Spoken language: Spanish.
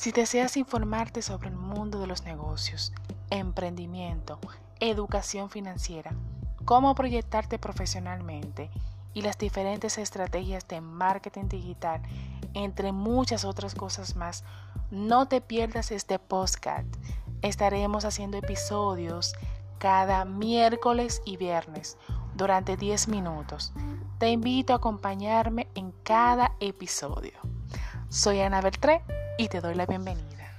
Si deseas informarte sobre el mundo de los negocios, emprendimiento, educación financiera, cómo proyectarte profesionalmente y las diferentes estrategias de marketing digital, entre muchas otras cosas más, no te pierdas este podcast. Estaremos haciendo episodios cada miércoles y viernes durante 10 minutos. Te invito a acompañarme en cada episodio. Soy Ana Beltré y te doy la bienvenida.